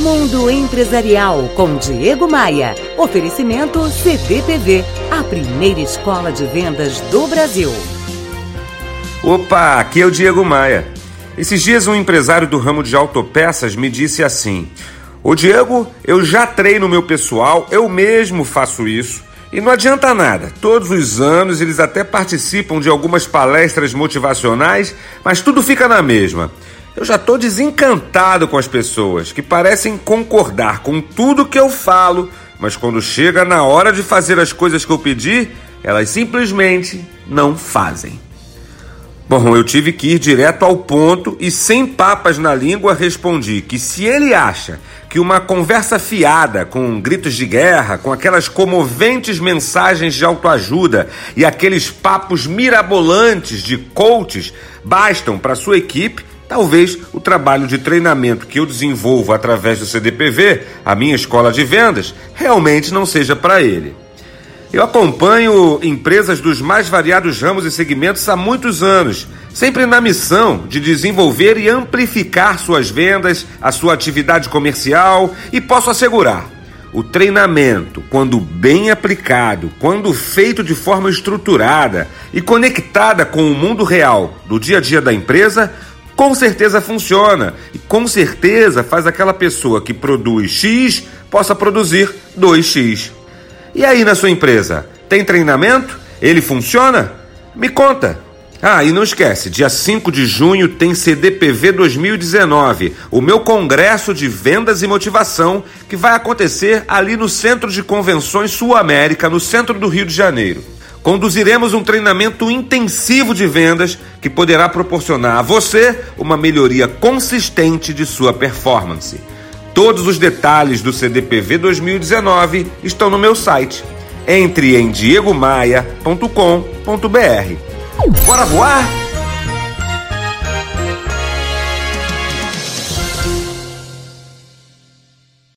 Mundo Empresarial com Diego Maia. Oferecimento CDPV, a primeira escola de vendas do Brasil. Opa, aqui é o Diego Maia. Esses dias um empresário do ramo de autopeças me disse assim: Ô Diego, eu já treino meu pessoal, eu mesmo faço isso. E não adianta nada, todos os anos eles até participam de algumas palestras motivacionais, mas tudo fica na mesma. Eu já estou desencantado com as pessoas que parecem concordar com tudo que eu falo, mas quando chega na hora de fazer as coisas que eu pedi, elas simplesmente não fazem. Bom, eu tive que ir direto ao ponto e, sem papas na língua, respondi que se ele acha que uma conversa fiada, com gritos de guerra, com aquelas comoventes mensagens de autoajuda e aqueles papos mirabolantes de coaches bastam para sua equipe, talvez o trabalho de treinamento que eu desenvolvo através do CDPV, a minha escola de vendas, realmente não seja para ele. Eu acompanho empresas dos mais variados ramos e segmentos há muitos anos, sempre na missão de desenvolver e amplificar suas vendas, a sua atividade comercial e posso assegurar. O treinamento, quando bem aplicado, quando feito de forma estruturada e conectada com o mundo real do dia a dia da empresa, com certeza funciona e com certeza faz aquela pessoa que produz X possa produzir 2X. E aí na sua empresa, tem treinamento? Ele funciona? Me conta. Ah, e não esquece, dia 5 de junho tem CDPV 2019, o meu congresso de vendas e motivação, que vai acontecer ali no Centro de Convenções Sul América, no centro do Rio de Janeiro. Conduziremos um treinamento intensivo de vendas que poderá proporcionar a você uma melhoria consistente de sua performance. Todos os detalhes do CDPV 2019 estão no meu site. Entre em diegomaia.com.br. Bora voar?